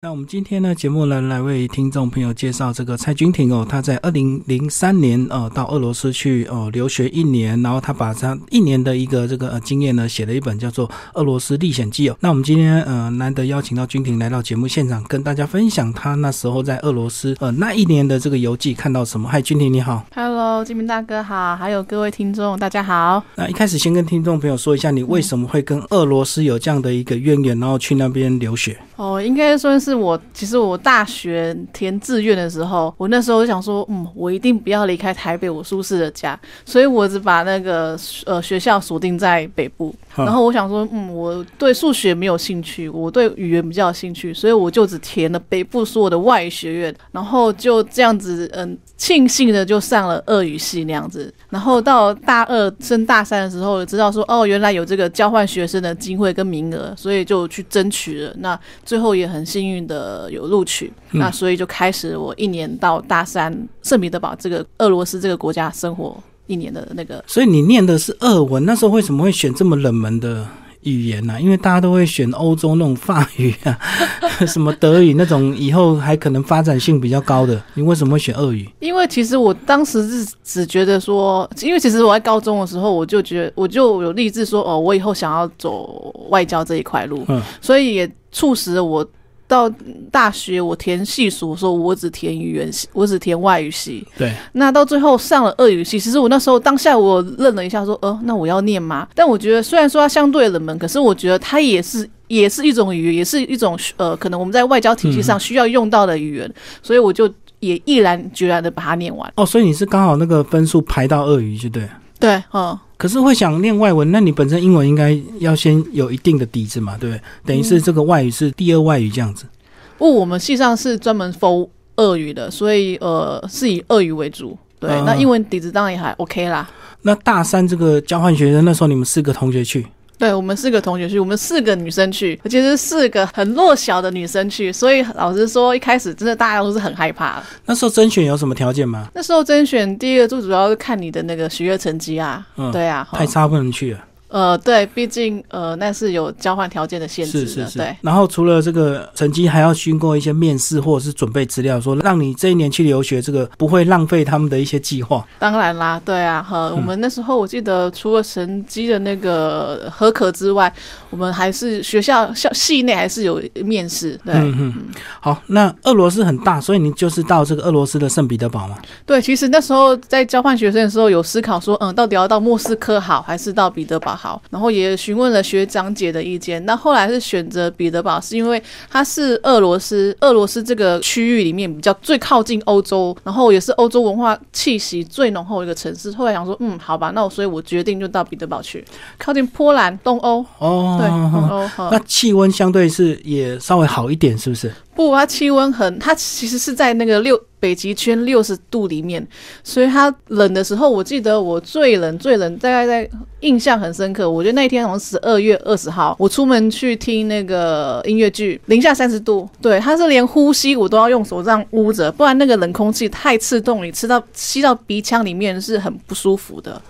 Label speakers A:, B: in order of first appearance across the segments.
A: 那我们今天呢，节目呢来为听众朋友介绍这个蔡君婷哦，她在二零零三年呃到俄罗斯去哦留学一年，然后她把她一年的一个这个呃经验呢写了一本叫做《俄罗斯历险记》哦。那我们今天呃难得邀请到君婷来到节目现场，跟大家分享她那时候在俄罗斯呃那一年的这个游记看到什么。嗨，君婷你好
B: ，Hello，金明大哥好，还有各位听众大家好。
A: 那一开始先跟听众朋友说一下，你为什么会跟俄罗斯有这样的一个渊源，然后去那边留学？
B: 哦，应该算是我其实我。我大学填志愿的时候，我那时候想说，嗯，我一定不要离开台北我舒适的家，所以我只把那个呃学校锁定在北部。然后我想说，嗯，我对数学没有兴趣，我对语言比较有兴趣，所以我就只填了北部所有的外语学院。然后就这样子，嗯，庆幸的就上了俄语系那样子。然后到大二升大三的时候，知道说，哦，原来有这个交换学生的机会跟名额，所以就去争取了。那最后也很幸运的有录取。那所以就开始我一年到大三圣彼得堡这个俄罗斯这个国家生活。一年的那个，
A: 所以你念的是俄文，那时候为什么会选这么冷门的语言呢？因为大家都会选欧洲那种法语啊，什么德语那种，以后还可能发展性比较高的。你为什么会选俄语？
B: 因为其实我当时是只觉得说，因为其实我在高中的时候，我就觉得我就有立志说，哦，我以后想要走外交这一块路，嗯，所以也促使了我。到大学，我填系所说，我只填语言系，我只填外语系。
A: 对。
B: 那到最后上了俄语系，其实我那时候当下我愣了一下，说，呃，那我要念吗？但我觉得虽然说它相对冷门，可是我觉得它也是也是一种语言，也是一种呃，可能我们在外交体系上需要用到的语言，所以我就也毅然决然的把它念完。
A: 哦，所以你是刚好那个分数排到俄语，就对。
B: 对，嗯。
A: 可是会想念外文，那你本身英文应该要先有一定的底子嘛，对不对？等于是这个外语是第二外语这样子。
B: 不，我们系上是专门 for 俄语的，所以呃是以俄语为主。对，那英文底子当然也还 OK 啦。
A: 那大三这个交换学生，那时候你们四个同学去？
B: 对，我们四个同学去，我们四个女生去，而且是四个很弱小的女生去，所以老实说，一开始真的大家都是很害怕。
A: 那时候甄选有什么条件吗？
B: 那时候甄选第一个最主要是看你的那个学业成绩啊。嗯，对啊，
A: 太差不能去了。
B: 呃，对，毕竟呃，那是有交换条件的限制的，对。
A: 然后除了这个成绩，还要经过一些面试或者是准备资料，说让你这一年去留学，这个不会浪费他们的一些计划。
B: 当然啦，对啊，哈，我们那时候我记得，除了成绩的那个合格之外，我们还是学校校系内还是有面试。对，嗯
A: 嗯。好，那俄罗斯很大，所以你就是到这个俄罗斯的圣彼得堡吗？
B: 对，其实那时候在交换学生的时候，有思考说，嗯，到底要到莫斯科好，还是到彼得堡？好，然后也询问了学长姐的意见。那后来是选择彼得堡，是因为它是俄罗斯，俄罗斯这个区域里面比较最靠近欧洲，然后也是欧洲文化气息最浓厚的一个城市。后来想说，嗯，好吧，那我所以我决定就到彼得堡去，靠近波兰、东欧。哦，对，东欧。
A: 那气温相对是也稍微好一点，是不是？
B: 不，它气温很，它其实是在那个六北极圈六十度里面，所以它冷的时候，我记得我最冷最冷，大概在印象很深刻。我觉得那一天好像十二月二十号，我出门去听那个音乐剧，零下三十度，对，它是连呼吸我都要用手这样捂着，不然那个冷空气太刺痛，你吃到吸到鼻腔里面是很不舒服的。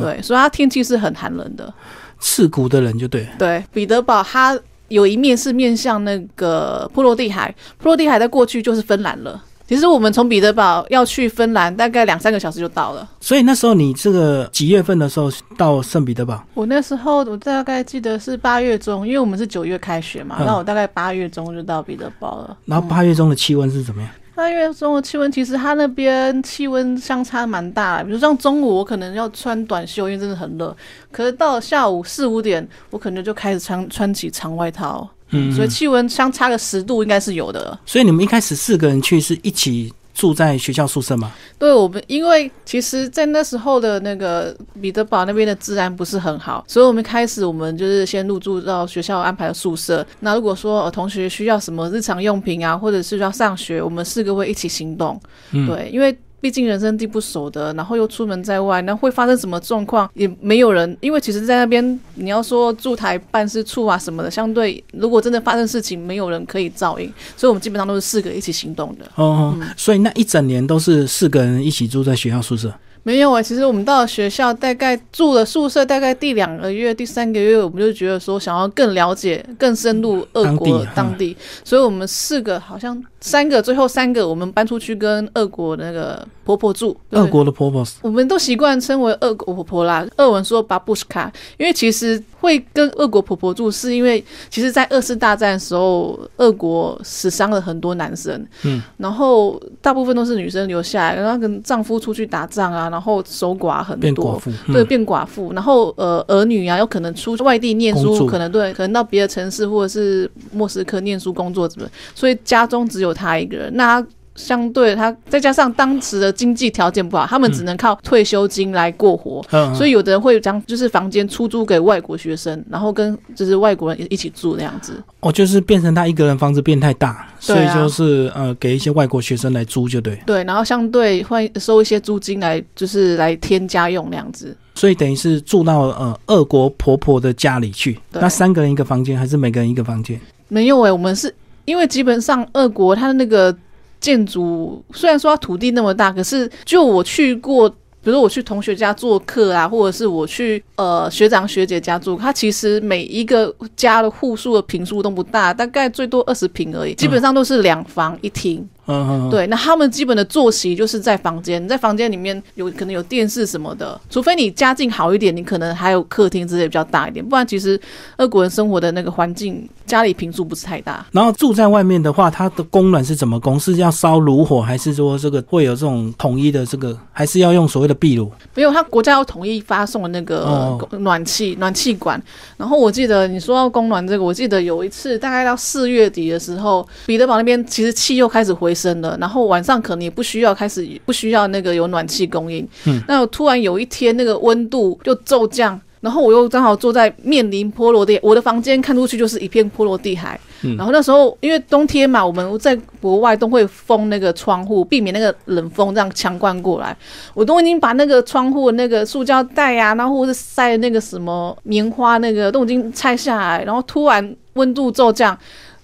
B: 对，所以它天气是很寒冷的，
A: 刺骨的冷就对。
B: 对，彼得堡它。有一面是面向那个波罗的海，波罗的海在过去就是芬兰了。其实我们从彼得堡要去芬兰，大概两三个小时就到了。
A: 所以那时候你这个几月份的时候到圣彼得堡？
B: 我那时候我大概记得是八月中，因为我们是九月开学嘛，那我大概八月中就到彼得堡了。
A: 然后八月中的气温是怎么样？
B: 八月中的气温其实它那边气温相差蛮大，比如像中午我可能要穿短袖，因为真的很热。可是到了下午四五点，我可能就开始穿穿起长外套。嗯，所以气温相差个十度应该是有的。
A: 所以你们一开始四个人去是一起住在学校宿舍吗？
B: 对，我们因为其实，在那时候的那个彼得堡那边的治安不是很好，所以我们开始我们就是先入住到学校安排的宿舍。那如果说呃同学需要什么日常用品啊，或者是要上学，我们四个会一起行动。对，因为。毕竟人生地不熟的，然后又出门在外，那会发生什么状况也没有人。因为其实，在那边你要说驻台办事处啊什么的，相对如果真的发生事情，没有人可以照应，所以我们基本上都是四个一起行动的。
A: 哦，所以那一整年都是四个人一起住在学校宿舍。
B: 没有啊、其实我们到了学校，大概住了宿舍，大概第两个月、第三个月，我们就觉得说想要更了解、更深入俄国
A: 当地嗯
B: 当地，所以我们四个好像三个，最后三个我们搬出去跟俄国那个婆婆住。对。
A: 俄国的婆婆。
B: 我们都习惯称为俄国婆婆啦，俄文说巴布什卡，因为其实会跟俄国婆婆住，是因为其实，在二次大战的时候，俄国死伤了很多男生，
A: 嗯，
B: 然后大部分都是女生留下来，然后跟丈夫出去打仗啊，然后守寡很多。
A: 变寡妇，
B: 对，
A: 嗯
B: 变寡妇，然后呃，儿女啊，有可能出外地念书，可能对，可能到别的城市或者是莫斯科念书、工作什么，所以家中只有他一个人。那他相对他再加上当时的经济条件不好，他们只能靠退休金来过活，
A: 嗯，
B: 所以有的人会将就是房间出租给外国学生，然后跟就是外国人一起住那样子。
A: 哦，就是变成他一个人房子变太大，所以就是呃给一些外国学生来租就对，
B: 对，然后相对会收一些租金来就是来添家用那样子。
A: 所以等于是住到呃俄国婆婆的家里去，那三个人一个房间还是每个人一个房间？
B: 没有诶、我们是因为基本上俄国它的那个建筑虽然说它土地那么大，可是就我去过。比如我去同学家做客啊，或者是我去呃学长学姐家住，它其实每一个家的户数的平数都不大，大概最多二十平而已，基本上都是两房一厅。
A: 嗯
B: 对，那他们基本的作息就是在房间，在房间里面有可能有电视什么的，除非你家境好一点，你可能还有客厅之类比较大一点，不然其实俄国人生活的那个环境，家里平数不是太大。
A: 然后住在外面的话，它的供暖是怎么供？是要烧炉火，还是说这个会有这种统一的这个，还是要用所谓的壁炉？
B: 没有，他国家要统一发送的那个
A: 哦
B: 暖气、暖气管。然后我记得你说到供暖这个，我记得有一次大概到四月底的时候，彼得堡那边其实气又开始回升了，然后晚上可能也不需要开始不需要那个有暖气供应。
A: 嗯，
B: 那我突然有一天那个温度就骤降。然后我又刚好坐在面临波罗的，我的房间看出去就是一片波罗的海。
A: 嗯
B: 然后那时候因为冬天嘛，我们在国外都会封那个窗户，避免那个冷风这样强灌过来。我都已经把那个窗户的那个塑胶袋啊，然后或者是塞那个什么棉花那个都已经拆下来，然后突然温度骤降，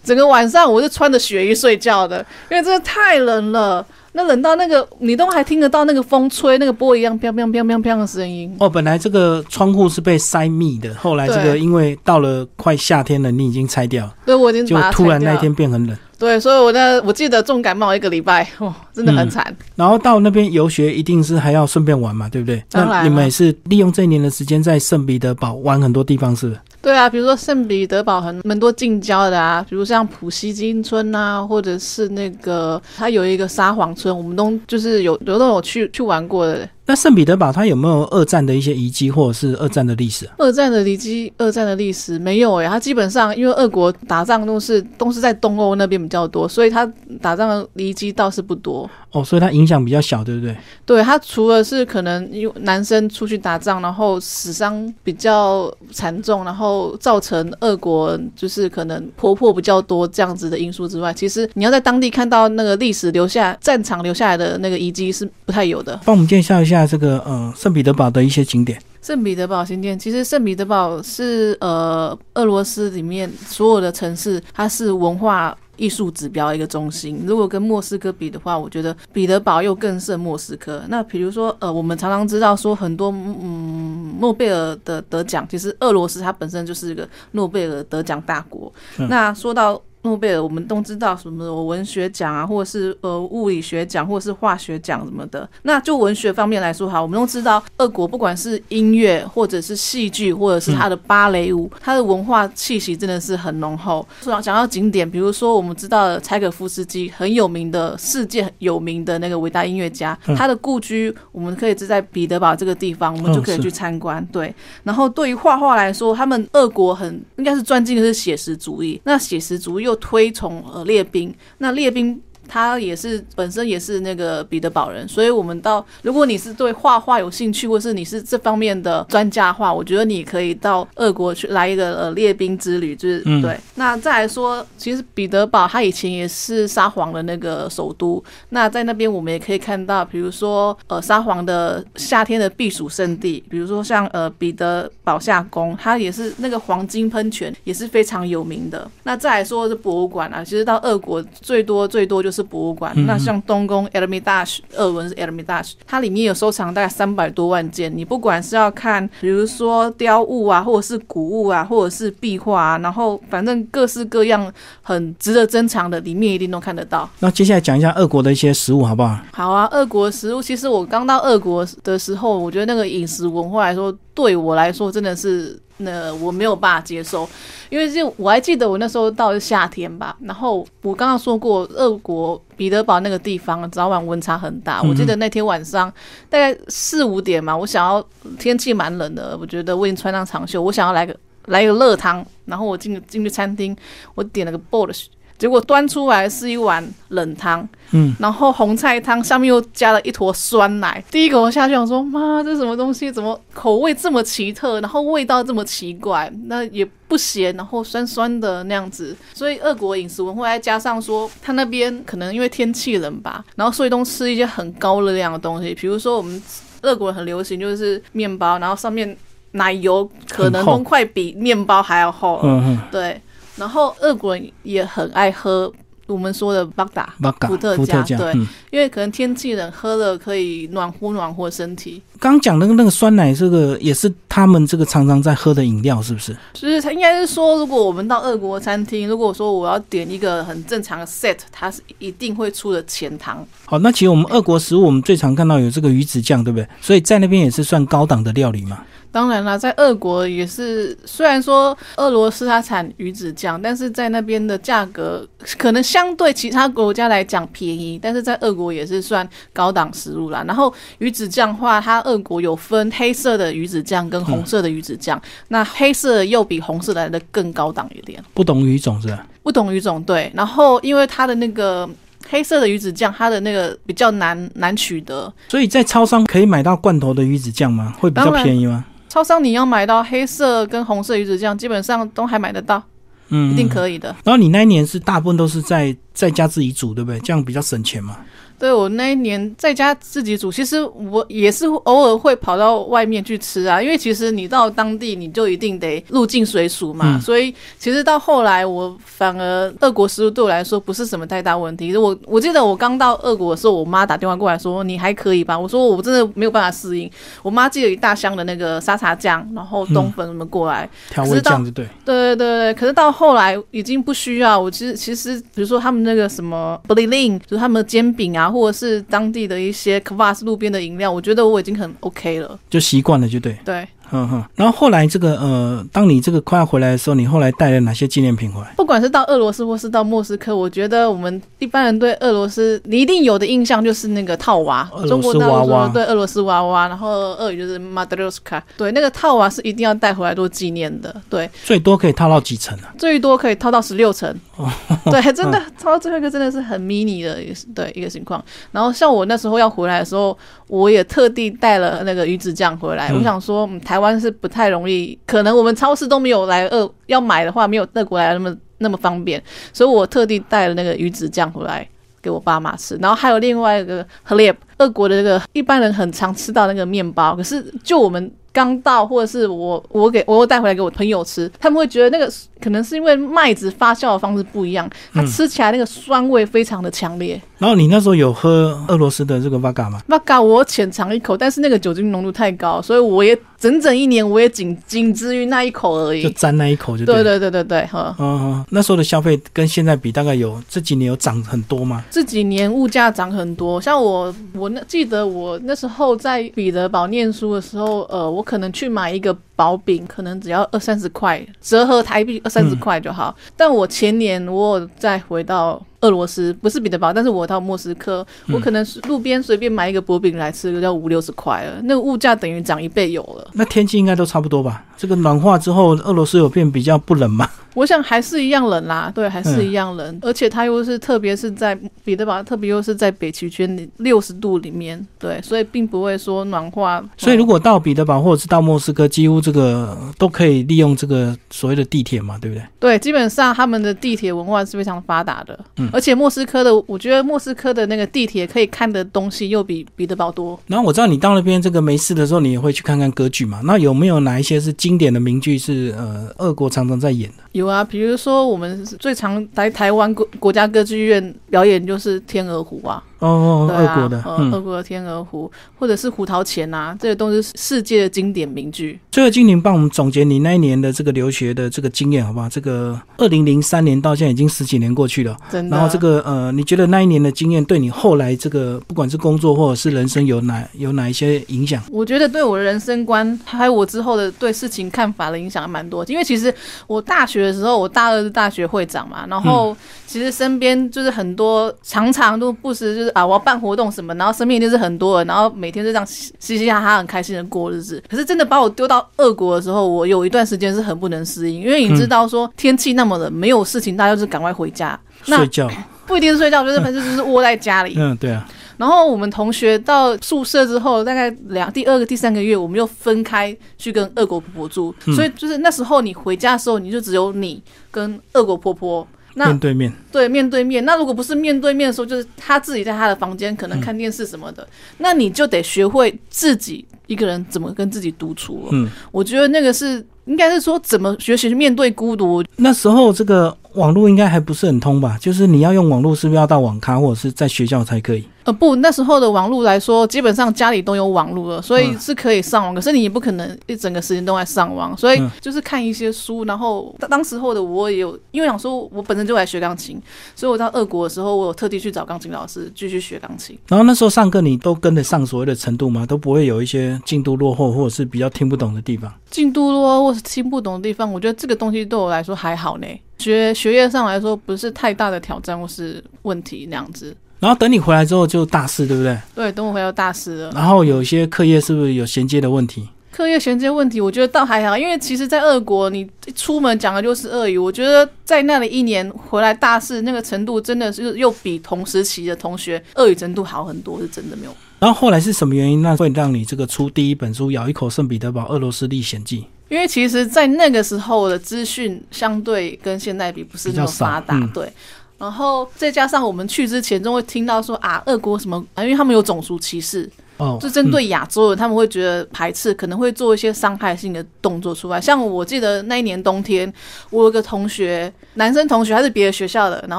B: 整个晚上我是穿着雪衣睡觉的，因为真的太冷了。那冷到那个你都还听得到那个风吹那个波一样飘飘飘飘飘的声音。
A: 哦，本来这个窗户是被塞密的，后来这个因为到了快夏天了，你已经拆掉了，
B: 对，我已经
A: 就突然那
B: 一
A: 天变很冷。
B: 对，所以我那我记得重感冒一个礼拜，哇，真的很惨。
A: 然后到那边游学，一定是还要顺便玩嘛，对不对？
B: 当然了
A: 那你们也是利用这一年的时间在圣彼得堡玩很多地方，是不是？
B: 对啊，比如说圣彼得堡很蛮多近郊的啊，比如像普希金村啊，或者是那个它有一个沙皇村，我们都就是有有都有去去玩过的。
A: 那圣彼得堡它有没有二战的一些遗迹，或者是二战的历史啊？
B: 二战的遗迹，二战的历史没有诶、它基本上因为俄国打仗都是都是在东欧那边比较多，所以它打仗的遗迹倒是不多。
A: 哦，所以它影响比较小，对不对？
B: 对它除了是可能因为男生出去打仗，然后死伤比较惨重，然后造成俄国就是可能婆婆比较多这样子的因素之外，其实你要在当地看到那个历史留下战场留下来的那个遗迹是不太有的。
A: 帮我们介绍一下下这个呃圣彼得堡的一些景点。
B: 圣彼得堡新店，其实圣彼得堡是呃俄罗斯里面所有的城市，它是文化艺术指标一个中心。如果跟莫斯科比的话，我觉得彼得堡又更胜莫斯科。那比如说呃，我们常常知道说很多嗯诺贝尔的得奖，其实俄罗斯它本身就是一个诺贝尔得奖大国。那说到诺贝尔，我们都知道什么文学奖啊，或者是呃物理学奖，或者是化学奖什么的。那就文学方面来说，哈，我们都知道，俄国不管是音乐，或者是戏剧，或者是它的芭蕾舞，它的文化气息真的是很浓厚。说讲到景点，比如说我们知道的柴可夫斯基很有名的世界有名的那个伟大音乐家，
A: 嗯
B: 他的故居我们可以是在彼得堡这个地方，我们就可以去参观。对，然后对于画画来说，他们俄国很应该是专精的是写实主义。那写实主义又推崇呃列兵，那列兵。他也是本身也是那个彼得堡人，所以我们到如果你是对画画有兴趣，或是你是这方面的专家的话，我觉得你可以到俄国去来一个呃列兵之旅，就是、
A: 嗯
B: 对。那再来说，其实彼得堡它以前也是沙皇的那个首都，那在那边我们也可以看到，比如说呃沙皇的夏天的避暑胜地，比如说像呃彼得堡夏宫，它也是那个黄金喷泉也是非常有名的。那再来说是博物馆啊，其实到俄国最多最多就是就是博物馆。
A: 嗯
B: 那像东宫 Ermitage，俄文是 Ermitage，它里面有收藏大概三百多万件。你不管是要看，比如说雕物啊，或者是古物啊，或者是壁画啊，然后反正各式各样很值得珍藏的，里面一定都看得到。
A: 那接下来讲一下俄国的一些食物好不好？
B: 好啊，俄国食物其实我刚到俄国的时候，我觉得那个饮食文化来说，对我来说真的是那我没有办法接受，因为就我还记得我那时候到夏天吧，然后我刚刚说过，俄国彼得堡那个地方早晚温差很大，
A: 嗯
B: 我记得那天晚上大概四五点嘛，我想要天气蛮冷的，我觉得我已经穿上长袖，我想要来个来一个热汤，然后我进进去餐厅，我点了个 b o l s 结果端出来是一碗冷汤，
A: 嗯，
B: 然后红菜汤下面又加了一坨酸奶。第一口下去，我说妈，这什么东西？怎么口味这么奇特？然后味道这么奇怪？那也不咸，然后酸酸的那样子。所以俄国饮食文化再加上说，他那边可能因为天气冷吧，然后所以都吃一些很高热量的东西，比如说我们俄国人很流行就是面包，然后上面奶油可能快比面包还要厚。
A: 嗯嗯，
B: 对，然后俄国人也很爱喝我们说的巴达，伏特
A: 加，
B: 加对
A: 嗯，
B: 因为可能天气冷，喝了可以暖和暖和身体。
A: 刚刚讲的那个酸奶，这个也是他们这个常常在喝的饮料，是不是？
B: 就是他应该是说，如果我们到俄国餐厅，如果说我要点一个很正常的 set，它是一定会出的前汤。
A: 好，那其实我们俄国食物，我们最常看到有这个鱼子酱，对不对？所以在那边也是算高档的料理嘛。
B: 当然啦，在俄国也是，虽然说俄罗斯它产鱼子酱，但是在那边的价格可能相对其他国家来讲便宜，但是在俄国也是算高档食物啦。然后鱼子酱的话，它俄国有分黑色的鱼子酱跟红色的鱼子酱，那黑色又比红色来的更高档一点。
A: 不懂鱼种是吧？
B: 不同鱼种对，然后因为它的那个黑色的鱼子酱，它的那个比较难难取得，
A: 所以在超商可以买到罐头的鱼子酱吗？会比较便宜吗？
B: 超商你要买到黑色跟红色鱼子酱，基本上都还买得到，
A: 嗯，
B: 一定。可以的。
A: 然后你那一年是大部分都是在在家自己煮，对不对？这样比较省钱嘛。
B: 对我那一年在家自己煮，其实我也是偶尔会跑到外面去吃啊，因为其实你到当地你就一定得入境水属嘛，
A: 嗯
B: 所以其实到后来我反而俄国食物对我来说不是什么太大问题。我我记得我刚到俄国的时候，我妈打电话过来说你还可以吧，我说我真的没有办法适应。我妈寄了一大箱的那个沙茶酱，然后冬粉什么过来，
A: 调味酱就对。
B: 对对对对，可是到后来已经不需要。我其实其实，比如说他们那个什么 b l i l i n 就是他们的煎饼啊，或者是当地的一些 Kvass 路边的饮料，我觉得我已经很 OK 了。
A: 就习惯了，就对。
B: 对，
A: 哼哼。然后后来这个呃，当你这个快要回来的时候，你后来带了哪些纪念品回来？
B: 不管是到俄罗斯或是到莫斯科，我觉得我们一般人对俄罗斯，你一定有的印象就是那个套娃
A: 俄，罗斯
B: 中国大陆
A: 娃娃
B: 说对俄罗斯娃娃，然后俄语就是 r o s k a 对，那个套娃是一定要带回来做纪念的。对，
A: 最多可以套到几层啊？
B: 最多可以套到十六层，
A: 哦
B: 对，真的套到最后一个真的是很 mini 的一个对一个情况。然后像我那时候要回来的时候，我也特地带了那个鱼子酱回来。
A: 嗯
B: 我想说、嗯，台台湾是不太容易，可能我们超市都没有来俄要买的话，没有德国来那么那么方便，所以我特地带了那个鱼子酱回来。给我爸妈吃，然后还有另外一个 h l e b 俄国的那个一般人很常吃到那个面包，可是就我们刚到，或者是我我给我带回来给我朋友吃，他们会觉得那个可能是因为麦子发酵的方式不一样，它吃起来那个酸味非常的强烈。
A: 然后你那时候有喝俄罗斯的这个 v 嘎吗？
B: 那嘎我浅尝一口，但是那个酒精浓度太高，所以我也整整一年我也仅仅止于那一口而已。
A: 就沾那一口就
B: 对
A: 对。
B: 对对对对，哈。
A: 嗯哼，那时候的消费跟现在比，大概有这几年有涨很多吗？
B: 这几年物价涨很多，像我，我那记得我那时候在彼得堡念书的时候，呃，我可能去买一个薄饼，可能只要二三十块，折合台币二三十块就好。但我前年我有再回到俄罗斯，不是彼得堡，但是我到莫斯科，我可能路边随便买一个薄饼来吃，就要五六十块了，那个物价等于涨一倍有了。
A: 那天气应该都差不多吧？这个暖化之后，俄罗斯有变比较不冷吗？
B: 我想还是一样冷啦，对，还是一样冷，而且它又是特别是在彼得堡，特别又是在北极圈里六十度里面，对，所以并不会说暖化。
A: 所以如
B: 果
A: 果到彼得堡或者是到莫斯科，几乎这个都可以利用这个所谓的地铁嘛，对不对？
B: 对，基本上他们的地铁文化是非常发达的，
A: 嗯
B: 而且莫斯科的，我觉得莫斯科的那个地铁可以看的东西又比彼得堡多。
A: 然后我知道你到那边这个没事的时候，你也会去看看歌剧嘛。那有没有哪一些是经典的名剧是呃俄国常常在演的？
B: 有啊，比如说我们最常来台湾国国家歌剧院表演就是《天鹅湖》啊。
A: 哦，
B: 对啊，
A: 俄国的，
B: 俄国的天鹅湖，或者是胡桃钳啊，这些都是世界的经典名句。
A: 最后，精灵帮我们总结你那一年的这个留学的这个经验，好不好？这个二零零三年到现在已经十几年过去了，
B: 真的。
A: 然后这个呃，你觉得那一年的经验对你后来这个不管是工作或者是人生有哪有哪一些影响？
B: 我觉得对我的人生观，还有我之后的对事情看法的影响还蛮多。因为其实我大学的时候，我大二是大学会长嘛，然后其实身边就是很多常常都不时就是啊，我要办活动什么，然后身边一定是很多人，然后每天就这样嘻嘻哈哈很开心的过日子。可是真的把我丢到俄国的时候，我有一段时间是很不能适应，因为你知道说天气那么冷，没有事情，大家就是赶快回家。那
A: 睡觉，
B: 不一定是睡觉，就是反正就是窝在家里。
A: 嗯，对啊，
B: 然后我们同学到宿舍之后，大概两第二个、第三个月，我们又分开去跟俄国婆婆住，
A: 嗯
B: 所以就是那时候你回家的时候，你就只有你跟俄国婆婆。那
A: 面对面，
B: 对面对面，那如果不是面对面的时候，就是他自己在他的房间可能看电视什么的，那你就得学会自己一个人怎么跟自己独处了。
A: 嗯，
B: 我觉得那个是应该是说怎么学习面对孤独，
A: 那时候这个网络应该还不是很通吧？就是你要用网络，是不是要到网咖或者是在学校才可以？
B: 呃，不，那时候的网络来说，基本上家里都有网络了，所以
A: 嗯
B: 是可以上网。可是你也不可能一整个时间都在上网，所以
A: 嗯
B: 就是看一些书。然后当当时候的我也有，因为想说我本身就来学钢琴，所以我到俄国的时候，我有特地去找钢琴老师继续学钢琴。
A: 然后那时候上课你都跟得上所谓的程度吗？都不会有一些进度落后或者是比较听不懂的地方？
B: 进度落或是听不懂的地方，我觉得这个东西对我来说还好呢。学学业上来说，不是太大的挑战或是问题那样子。
A: 然后等你回来之后就大四，对不对？
B: 对，等我回到大四了。
A: 然后有一些课业是不是有衔接的问题？
B: 课业衔接问题，我觉得倒还好，因为其实，在俄国，你一出门讲的就是俄语。我觉得在那里一年回来大四，那个程度真的是又比同时期的同学俄语程度好很多，是真的没有。
A: 然后后来是什么原因，那会让你这个出第一本书《咬一口圣彼得堡俄罗斯历险记》？
B: 因为其实，在那个时候的资讯相对跟现在比不是那么发达，对。然后再加上我们去之前就会听到说啊，俄国什么啊，因为他们有种族歧视，
A: 哦，
B: 就针对亚洲人，他们会觉得排斥，可能会做一些伤害性的动作出来。像我记得那一年冬天，我有个同学，男生同学，他是别的学校的，然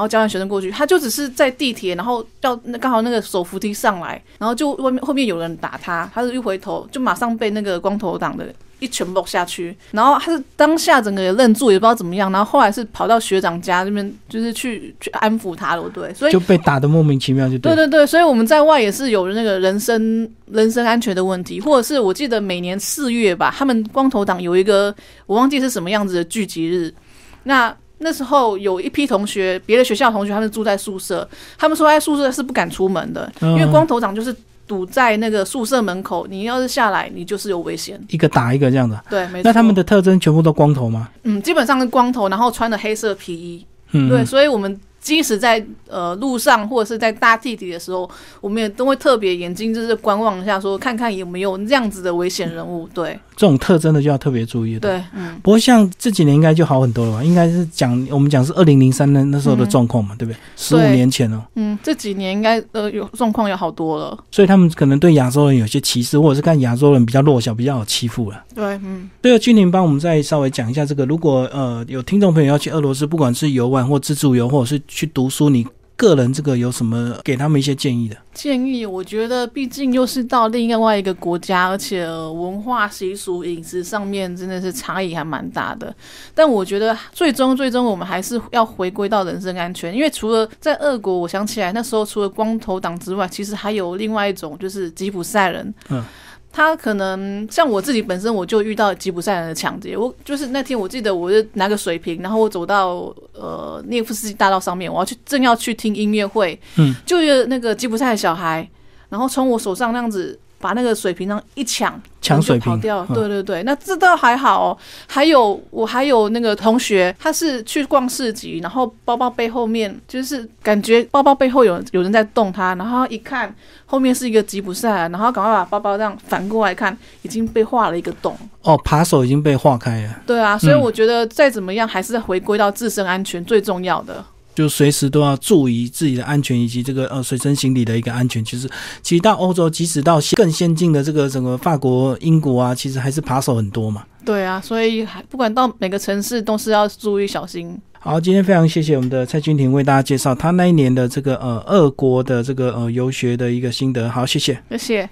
B: 后交换学生过去，他就只是在地铁，然后到那刚好那个手扶梯上来，然后就外面后面有人打他，他是一回头就马上被那个光头党的。一拳落下去，然后他是当下整个也愣住，也不知道怎么样，然后后来是跑到学长家这边，就是去去安抚他了，对，所以
A: 就被打的莫名其妙，就对。
B: 对对对，所以我们在外也是有那个人身人身安全的问题，或者是我记得每年四月吧，他们光头党有一个我忘记是什么样子的聚集日，那那时候有一批同学，别的学校同学，他们住在宿舍，他们说在宿舍是不敢出门的，因为
A: 嗯
B: 光头党就是堵在那个宿舍门口，你要是下来，你就是有危险。
A: 一个打一个这样的。
B: 对，没错。
A: 那他们的特征全部都光头吗？
B: 嗯，基本上是光头，然后穿的黑色皮衣，
A: 嗯，
B: 对，所以我们即使在呃路上或者是在搭地铁的时候，我们也都会特别眼睛就是观望一下，说看看有没有这样子的危险人物。对
A: 这种特征的就要特别注意。。
B: 对，嗯，
A: 不过像这几年应该就好很多了吧？应该是讲我们讲是二零零三年那时候的状况嘛，对不对？十五年前哦，
B: 嗯，这几年应该呃有状况有好多了。
A: 所以他们可能对亚洲人有些歧视，或者是看亚洲人比较弱小，比较好欺负了。
B: 对，嗯，
A: 对了，君宁帮我们再稍微讲一下这个，如果呃有听众朋友要去俄罗斯，不管是游玩或自助游，或者是去读书，你个人这个有什么给他们一些建议的？
B: 建议我觉得毕竟又是到另外一个国家，而且、呃文化习俗、饮食上面真的是差异还蛮大的。但我觉得最终最终我们还是要回归到人身安全，因为除了在俄国，我想起来那时候除了光头党之外，其实还有另外一种就是吉普赛人。
A: 嗯。
B: 他可能像我自己本身，我就遇到吉普赛人的抢劫。我就是那天我记得，我就拿个水瓶，然后我走到呃涅夫斯基大道上面，我要去正要去听音乐会，
A: 嗯，
B: 就有那个吉普赛的小孩，然后从我手上那样子把那个水瓶上一抢，
A: 抢水
B: 跑掉。
A: 嗯
B: 对对对，那这倒还好哦。还有我还有那个同学，他是去逛市集，然后包包背后面就是感觉包包背后有有人在动他，然后一看后面是一个吉普赛人，然后赶快把包包这样反过来看，已经被划了一个洞。
A: 哦，扒手已经被划开了，
B: 对啊，所以
A: 嗯
B: 我觉得再怎么样还是回归到自身安全最重要的。
A: 就随时都要注意自己的安全以及这个呃随身行李的一个安全。其实，其实到欧洲，即使到更先进的这个整个法国、英国啊，其实还是扒手很多嘛。
B: 对啊，所以还不管到每个城市都是要注意小心。
A: 好，今天非常谢谢我们的蔡君婷为大家介绍他那一年的这个呃俄国的这个呃游学的一个心得。好，谢谢。
B: 谢谢。